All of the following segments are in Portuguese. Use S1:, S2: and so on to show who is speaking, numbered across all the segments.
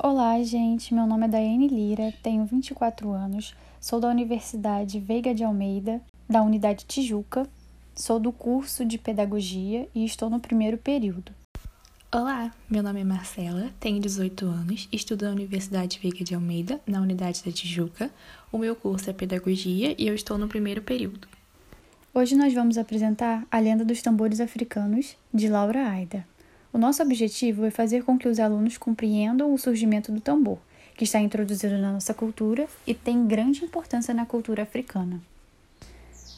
S1: Olá, gente. Meu nome é Daiane Lira, tenho 24 anos, sou da Universidade Veiga de Almeida, da Unidade Tijuca, sou do curso de Pedagogia e estou no primeiro período.
S2: Olá, meu nome é Marcela, tenho 18 anos, estudo na Universidade Veiga de Almeida, na Unidade da Tijuca. O meu curso é Pedagogia e eu estou no primeiro período.
S1: Hoje nós vamos apresentar a lenda dos tambores africanos de Laura Aida. O nosso objetivo é fazer com que os alunos compreendam o surgimento do tambor, que está introduzido na nossa cultura e tem grande importância na cultura africana.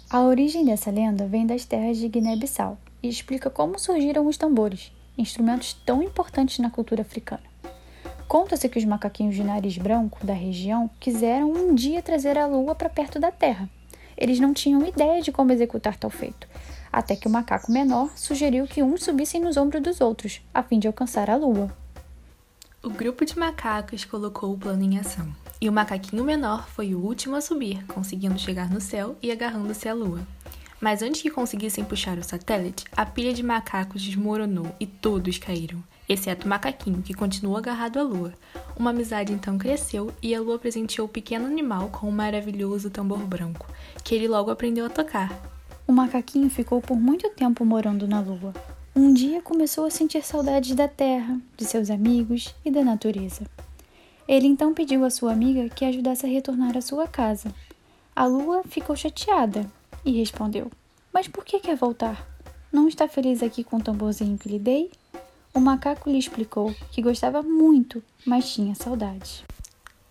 S1: A origem dessa lenda vem das terras de Guiné-Bissau e explica como surgiram os tambores, instrumentos tão importantes na cultura africana. Conta-se que os macaquinhos de nariz branco da região quiseram um dia trazer a lua para perto da terra. Eles não tinham ideia de como executar tal feito, até que o macaco menor sugeriu que uns subissem nos ombros dos outros, a fim de alcançar a lua.
S2: O grupo de macacos colocou o plano em ação, e o macaquinho menor foi o último a subir, conseguindo chegar no céu e agarrando-se à lua. Mas antes que conseguissem puxar o satélite, a pilha de macacos desmoronou e todos caíram, exceto o macaquinho, que continuou agarrado à lua. Uma amizade então cresceu e a lua presenteou o pequeno animal com um maravilhoso tambor branco, que ele logo aprendeu a tocar.
S1: O macaquinho ficou por muito tempo morando na lua. Um dia começou a sentir saudades da terra, de seus amigos e da natureza. Ele então pediu à sua amiga que ajudasse a retornar à sua casa. A lua ficou chateada e respondeu: Mas por que quer voltar? Não está feliz aqui com o tamborzinho que lhe dei? O macaco lhe explicou que gostava muito, mas tinha saudades.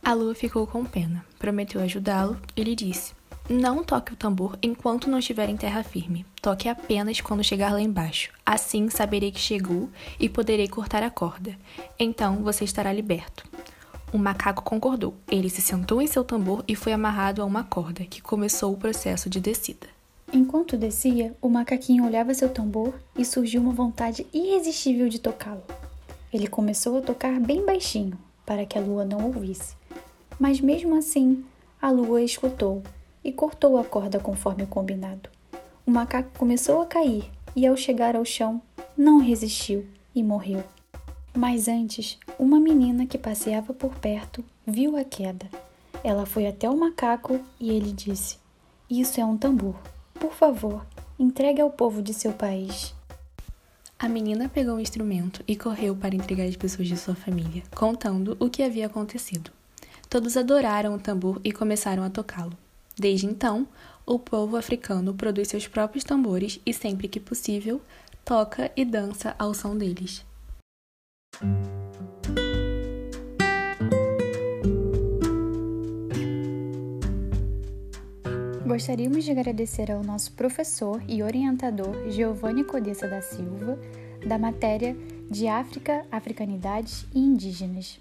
S2: A lua ficou com pena, prometeu ajudá-lo e lhe disse: não toque o tambor enquanto não estiver em terra firme. Toque apenas quando chegar lá embaixo. Assim saberei que chegou e poderei cortar a corda. Então você estará liberto. O macaco concordou. Ele se sentou em seu tambor e foi amarrado a uma corda, que começou o processo de descida.
S1: Enquanto descia, o macaquinho olhava seu tambor e surgiu uma vontade irresistível de tocá-lo. Ele começou a tocar bem baixinho, para que a lua não ouvisse. Mas mesmo assim, a lua escutou e cortou a corda conforme o combinado. O macaco começou a cair e, ao chegar ao chão, não resistiu e morreu. Mas antes, uma menina que passeava por perto viu a queda. Ela foi até o macaco e ele disse: Isso é um tambor. Por favor, entregue ao povo de seu país.
S2: A menina pegou o instrumento e correu para entregar às pessoas de sua família, contando o que havia acontecido. Todos adoraram o tambor e começaram a tocá-lo. Desde então, o povo africano produz seus próprios tambores e, sempre que possível, toca e dança ao som deles.
S1: Gostaríamos de agradecer ao nosso professor e orientador Giovanni Codessa da Silva, da matéria de África, Africanidades e Indígenas.